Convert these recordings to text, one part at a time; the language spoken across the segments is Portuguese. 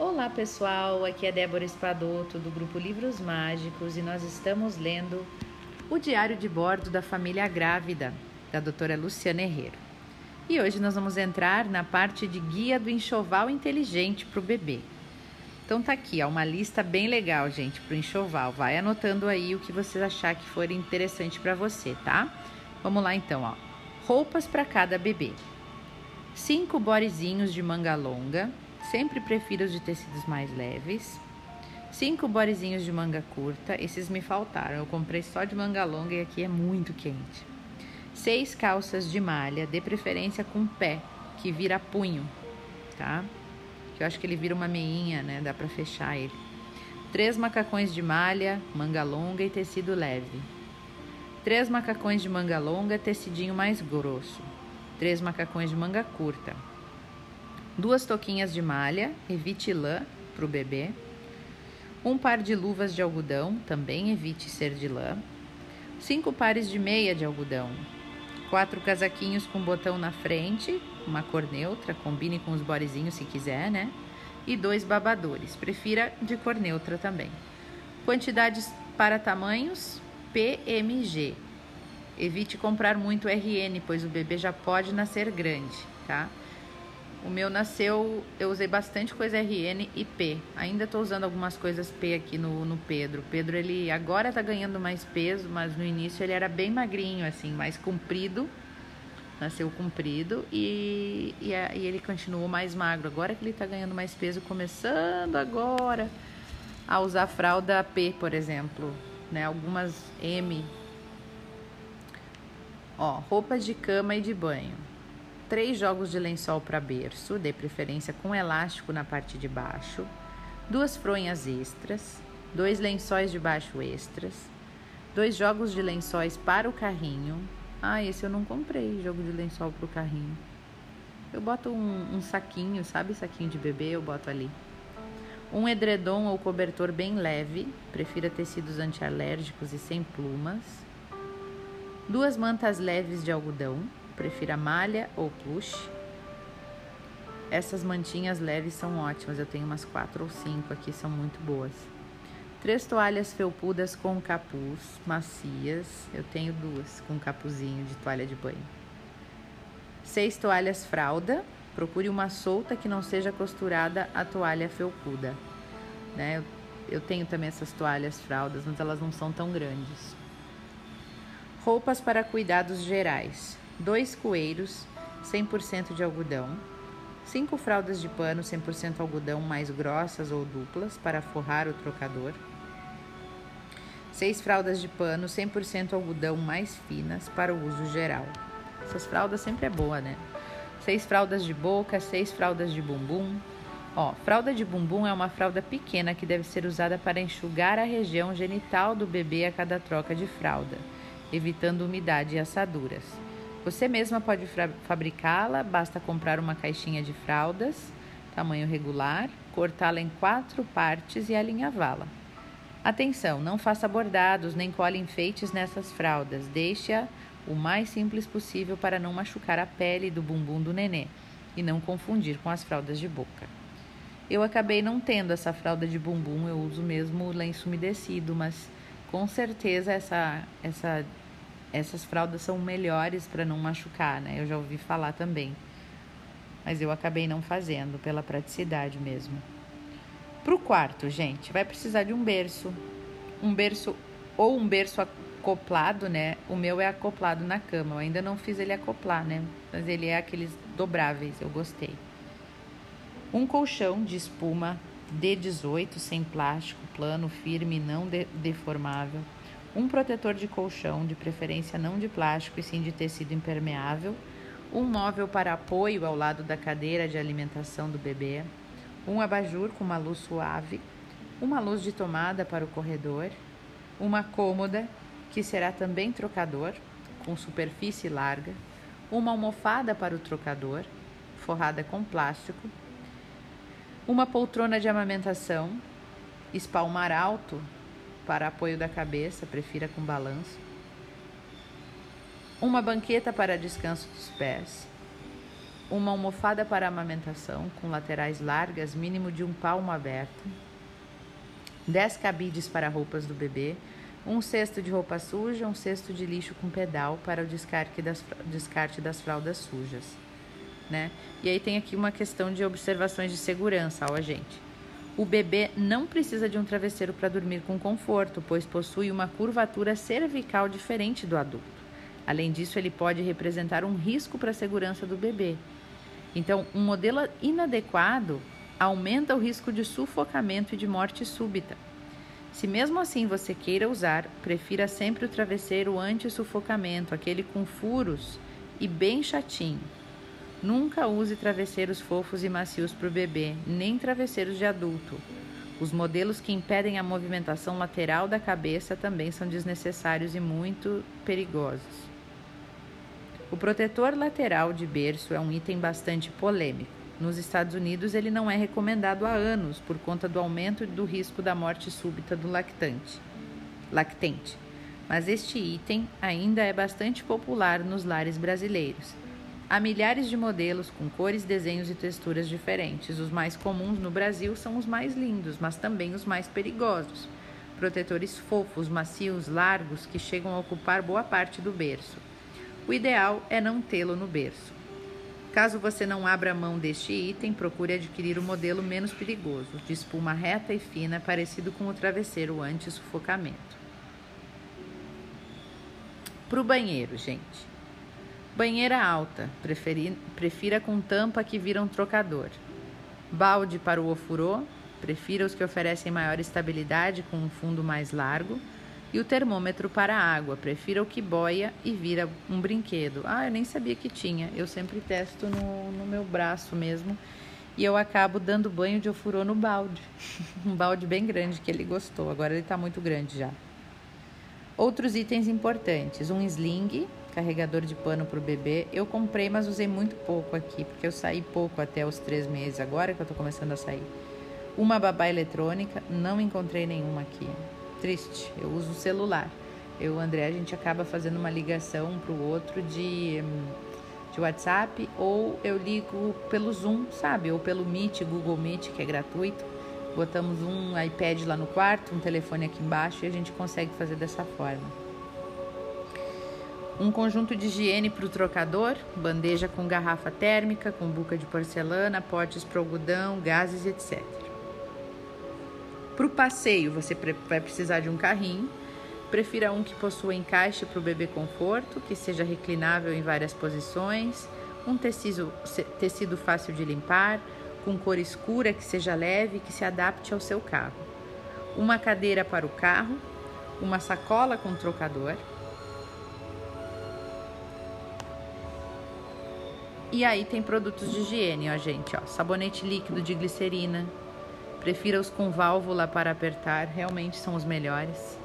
Olá pessoal, aqui é Débora Espadoto do grupo Livros Mágicos e nós estamos lendo o Diário de Bordo da Família Grávida, da doutora Luciana Herrero. E hoje nós vamos entrar na parte de guia do enxoval inteligente para o bebê. Então tá aqui, ó, uma lista bem legal, gente, para o enxoval. Vai anotando aí o que você achar que for interessante para você, tá? Vamos lá então, ó. Roupas para cada bebê. Cinco borezinhos de manga longa, Sempre prefiro os de tecidos mais leves. Cinco borezinhos de manga curta. Esses me faltaram. Eu comprei só de manga longa e aqui é muito quente. Seis calças de malha, de preferência com pé, que vira punho, tá? Que eu acho que ele vira uma meinha, né? Dá pra fechar ele. Três macacões de malha, manga longa e tecido leve. Três macacões de manga longa, tecidinho mais grosso. Três macacões de manga curta duas toquinhas de malha, evite lã para o bebê, um par de luvas de algodão, também evite ser de lã, cinco pares de meia de algodão, quatro casaquinhos com botão na frente, uma cor neutra, combine com os borezinhos se quiser, né? E dois babadores, prefira de cor neutra também. Quantidades para tamanhos PMG. Evite comprar muito RN, pois o bebê já pode nascer grande, tá? O meu nasceu, eu usei bastante coisa RN e P. Ainda estou usando algumas coisas P aqui no, no Pedro. Pedro, ele agora está ganhando mais peso, mas no início ele era bem magrinho, assim, mais comprido. Nasceu comprido e, e, e ele continuou mais magro. Agora que ele está ganhando mais peso, começando agora a usar fralda P, por exemplo. Né? Algumas M. Ó, roupas de cama e de banho três jogos de lençol para berço, de preferência com elástico na parte de baixo, duas fronhas extras, dois lençóis de baixo extras, dois jogos de lençóis para o carrinho. Ah, esse eu não comprei, jogo de lençol para o carrinho. Eu boto um, um saquinho, sabe saquinho de bebê? Eu boto ali. Um edredom ou cobertor bem leve, prefira tecidos antialérgicos e sem plumas. Duas mantas leves de algodão, prefira malha ou plush. Essas mantinhas leves são ótimas, eu tenho umas quatro ou cinco aqui, são muito boas. Três toalhas felpudas com capuz, macias, eu tenho duas com capuzinho de toalha de banho. Seis toalhas fralda, procure uma solta que não seja costurada a toalha felpuda. Né? Eu, tenho também essas toalhas fraldas, mas elas não são tão grandes. Roupas para cuidados gerais dois coeiros 100% de algodão, cinco fraldas de pano 100% algodão mais grossas ou duplas para forrar o trocador, seis fraldas de pano 100% algodão mais finas para o uso geral. Essas fraldas sempre é boa, né? Seis fraldas de boca, seis fraldas de bumbum. Ó, fralda de bumbum é uma fralda pequena que deve ser usada para enxugar a região genital do bebê a cada troca de fralda, evitando umidade e assaduras. Você mesma pode fabricá-la, basta comprar uma caixinha de fraldas, tamanho regular, cortá-la em quatro partes e alinhavá-la. Atenção, não faça bordados nem cole enfeites nessas fraldas. Deixe-a o mais simples possível para não machucar a pele do bumbum do nenê e não confundir com as fraldas de boca. Eu acabei não tendo essa fralda de bumbum, eu uso mesmo lenço umedecido, mas com certeza essa, essa essas fraldas são melhores para não machucar, né? Eu já ouvi falar também. Mas eu acabei não fazendo, pela praticidade mesmo. Para o quarto, gente, vai precisar de um berço. Um berço ou um berço acoplado, né? O meu é acoplado na cama. Eu ainda não fiz ele acoplar, né? Mas ele é aqueles dobráveis, eu gostei. Um colchão de espuma D18 sem plástico, plano, firme, não de deformável um protetor de colchão, de preferência não de plástico e sim de tecido impermeável, um móvel para apoio ao lado da cadeira de alimentação do bebê, um abajur com uma luz suave, uma luz de tomada para o corredor, uma cômoda que será também trocador, com superfície larga, uma almofada para o trocador, forrada com plástico, uma poltrona de amamentação, espalmar alto para apoio da cabeça, prefira com balanço. Uma banqueta para descanso dos pés. uma almofada para amamentação com laterais largas, mínimo de um palmo aberto, 10 cabides para roupas do bebê, um cesto de roupa suja, um cesto de lixo com pedal para o descarte das, descarte das fraldas sujas. Né? E aí tem aqui uma questão de observações de segurança ao agente. O bebê não precisa de um travesseiro para dormir com conforto, pois possui uma curvatura cervical diferente do adulto. Além disso, ele pode representar um risco para a segurança do bebê. Então, um modelo inadequado aumenta o risco de sufocamento e de morte súbita. Se mesmo assim você queira usar, prefira sempre o travesseiro anti-sufocamento, aquele com furos e bem chatinho. Nunca use travesseiros fofos e macios para o bebê, nem travesseiros de adulto. Os modelos que impedem a movimentação lateral da cabeça também são desnecessários e muito perigosos. O protetor lateral de berço é um item bastante polêmico. Nos Estados Unidos, ele não é recomendado há anos por conta do aumento do risco da morte súbita do lactante. lactente. Mas este item ainda é bastante popular nos lares brasileiros Há milhares de modelos com cores, desenhos e texturas diferentes. Os mais comuns no Brasil são os mais lindos, mas também os mais perigosos. Protetores fofos, macios, largos, que chegam a ocupar boa parte do berço. O ideal é não tê-lo no berço. Caso você não abra mão deste item, procure adquirir o modelo menos perigoso, de espuma reta e fina, parecido com o travesseiro anti-sufocamento. Para o banheiro, gente. Banheira alta, preferi, prefira com tampa que vira um trocador. Balde para o ofurô, prefira os que oferecem maior estabilidade com um fundo mais largo. E o termômetro para a água, prefira o que boia e vira um brinquedo. Ah, eu nem sabia que tinha, eu sempre testo no, no meu braço mesmo. E eu acabo dando banho de ofurô no balde. um balde bem grande que ele gostou, agora ele está muito grande já. Outros itens importantes: um sling, carregador de pano para o bebê. Eu comprei, mas usei muito pouco aqui, porque eu saí pouco até os três meses, agora que eu estou começando a sair. Uma babá eletrônica, não encontrei nenhuma aqui. Triste, eu uso o celular. Eu André, a gente acaba fazendo uma ligação um para o outro de, de WhatsApp ou eu ligo pelo Zoom, sabe? Ou pelo Meet, Google Meet, que é gratuito. Botamos um iPad lá no quarto, um telefone aqui embaixo e a gente consegue fazer dessa forma um conjunto de higiene para o trocador, bandeja com garrafa térmica, com buca de porcelana, potes para algodão, gases, etc. Para o passeio, você vai precisar de um carrinho. Prefira um que possua encaixe para o bebê conforto, que seja reclinável em várias posições, um tecido, tecido fácil de limpar, com cor escura, que seja leve, que se adapte ao seu carro. Uma cadeira para o carro, uma sacola com trocador, E aí tem produtos de higiene, ó, gente, ó, sabonete líquido de glicerina. Prefira os com válvula para apertar, realmente são os melhores.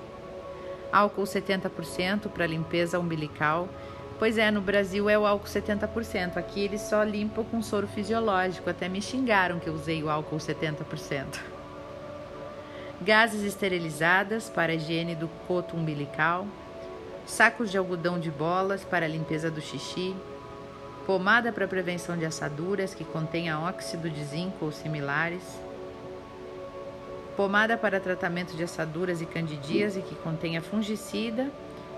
Álcool 70% para limpeza umbilical. Pois é, no Brasil é o álcool 70%. Aqui eles só limpam com soro fisiológico. Até me xingaram que eu usei o álcool 70%. Gases esterilizadas para higiene do coto umbilical. Sacos de algodão de bolas para limpeza do xixi pomada para prevenção de assaduras que contenha óxido de zinco ou similares, pomada para tratamento de assaduras e candidias e que contenha fungicida,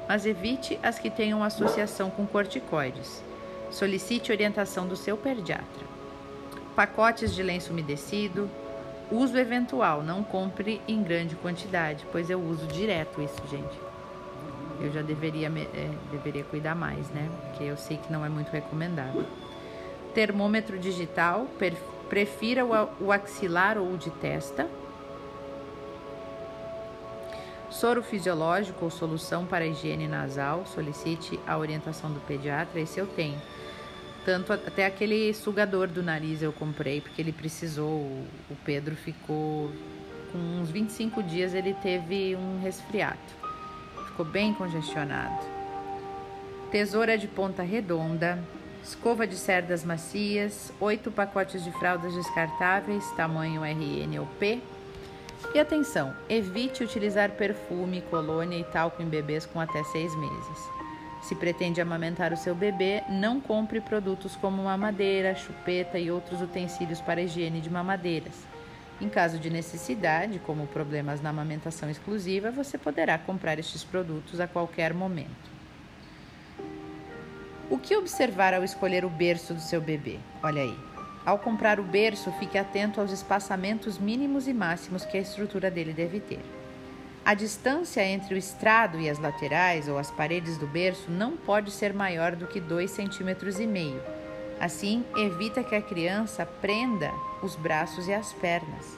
mas evite as que tenham associação com corticoides. Solicite orientação do seu pediatra. Pacotes de lenço umedecido, uso eventual, não compre em grande quantidade, pois eu uso direto isso, gente eu já deveria, é, deveria cuidar mais, né? Porque eu sei que não é muito recomendado. Termômetro digital, prefira o, o axilar ou o de testa. Soro fisiológico ou solução para higiene nasal, solicite a orientação do pediatra, esse eu tenho. Tanto até aquele sugador do nariz eu comprei, porque ele precisou, o Pedro ficou com uns 25 dias ele teve um resfriado ficou bem congestionado. Tesoura de ponta redonda, escova de cerdas macias, oito pacotes de fraldas descartáveis, tamanho RN ou P. E atenção, evite utilizar perfume, colônia e talco em bebês com até seis meses. Se pretende amamentar o seu bebê, não compre produtos como mamadeira, chupeta e outros utensílios para higiene de mamadeiras. Em caso de necessidade, como problemas na amamentação exclusiva, você poderá comprar estes produtos a qualquer momento. O que observar ao escolher o berço do seu bebê? Olha aí. Ao comprar o berço, fique atento aos espaçamentos mínimos e máximos que a estrutura dele deve ter. A distância entre o estrado e as laterais ou as paredes do berço não pode ser maior do que 2,5 cm. Assim, evita que a criança prenda os braços e as pernas.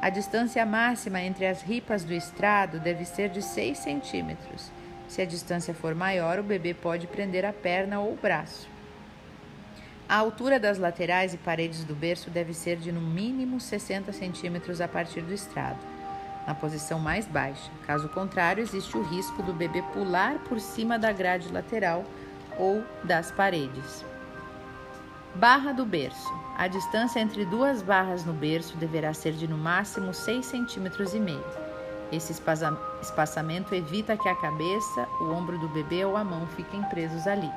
A distância máxima entre as ripas do estrado deve ser de 6 centímetros. Se a distância for maior, o bebê pode prender a perna ou o braço. A altura das laterais e paredes do berço deve ser de no mínimo 60 centímetros a partir do estrado, na posição mais baixa. Caso contrário, existe o risco do bebê pular por cima da grade lateral ou das paredes. Barra do berço. A distância entre duas barras no berço deverá ser de no máximo 6 centímetros e meio. Esse espaçamento evita que a cabeça, o ombro do bebê ou a mão fiquem presos ali.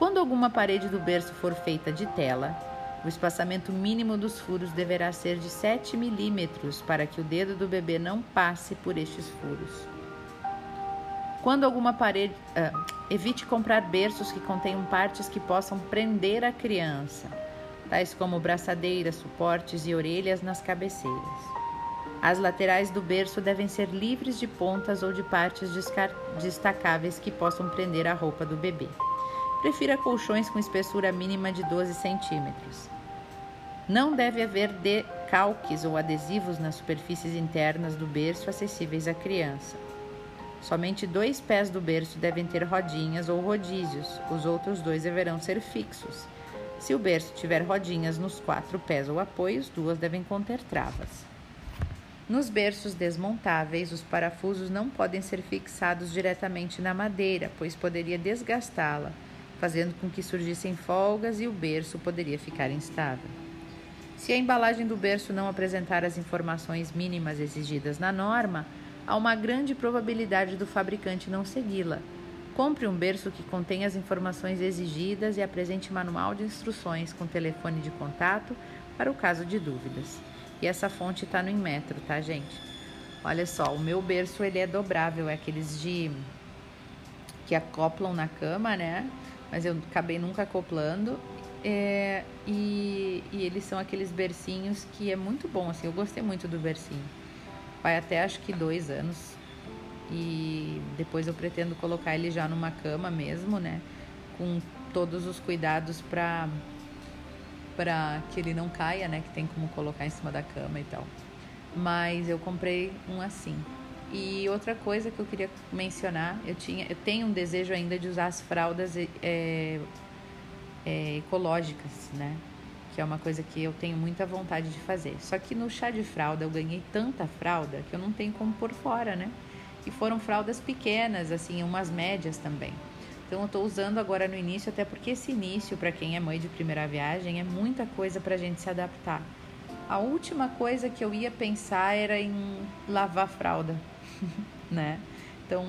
Quando alguma parede do berço for feita de tela, o espaçamento mínimo dos furos deverá ser de 7 milímetros para que o dedo do bebê não passe por estes furos. Quando alguma parede. Uh, evite comprar berços que contenham partes que possam prender a criança, tais como braçadeiras, suportes e orelhas nas cabeceiras. As laterais do berço devem ser livres de pontas ou de partes destacáveis que possam prender a roupa do bebê. Prefira colchões com espessura mínima de 12 centímetros. Não deve haver decalques ou adesivos nas superfícies internas do berço acessíveis à criança. Somente dois pés do berço devem ter rodinhas ou rodízios, os outros dois deverão ser fixos. Se o berço tiver rodinhas nos quatro pés ou apoios, duas devem conter travas. Nos berços desmontáveis, os parafusos não podem ser fixados diretamente na madeira, pois poderia desgastá-la fazendo com que surgissem folgas e o berço poderia ficar instável. Se a embalagem do berço não apresentar as informações mínimas exigidas na norma, há uma grande probabilidade do fabricante não segui-la. Compre um berço que contenha as informações exigidas e apresente manual de instruções com telefone de contato para o caso de dúvidas. E essa fonte está no Inmetro, tá, gente? Olha só, o meu berço ele é dobrável, é aqueles de que acoplam na cama, né? mas eu acabei nunca acoplando. É, e, e, eles são aqueles bercinhos que é muito bom, assim, eu gostei muito do bercinho. Vai até acho que dois anos. E depois eu pretendo colocar ele já numa cama mesmo, né? Com todos os cuidados para para que ele não caia, né? Que tem como colocar em cima da cama e tal. Mas eu comprei um assim. E outra coisa que eu queria mencionar, eu tinha, eu tenho um desejo ainda de usar as fraldas é, é, ecológicas, né? Que é uma coisa que eu tenho muita vontade de fazer. Só que no chá de fralda eu ganhei tanta fralda que eu não tenho como pôr fora, né? E foram fraldas pequenas, assim, umas médias também. Então eu estou usando agora no início, até porque esse início, para quem é mãe de primeira viagem, é muita coisa para a gente se adaptar. A última coisa que eu ia pensar era em lavar fralda, né? Então,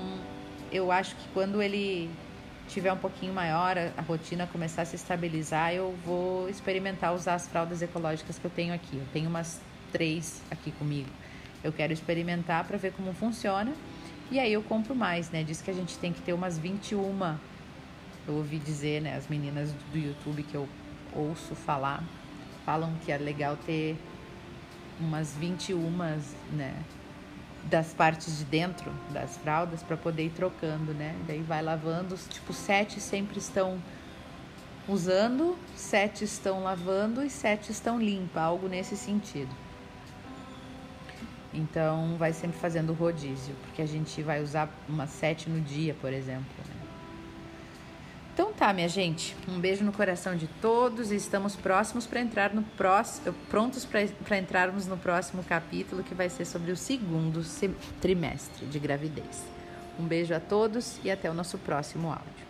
eu acho que quando ele tiver um pouquinho maior, a, rotina começar a se estabilizar, eu vou experimentar usar as fraldas ecológicas que eu tenho aqui. Eu tenho umas três aqui comigo. Eu quero experimentar para ver como funciona. E aí eu compro mais, né? Diz que a gente tem que ter umas 21. Eu ouvi dizer, né? As meninas do YouTube que eu ouço falar, falam que é legal ter umas 21, né? Das partes de dentro das fraldas para poder ir trocando, né? Daí vai lavando, tipo, sete sempre estão usando, sete estão lavando e sete estão limpa, algo nesse sentido. Então vai sempre fazendo rodízio, porque a gente vai usar umas sete no dia, por exemplo. Então tá, minha gente. Um beijo no coração de todos. Estamos próximos para entrar no próximo, prontos para entrarmos no próximo capítulo que vai ser sobre o segundo trimestre de gravidez. Um beijo a todos e até o nosso próximo áudio.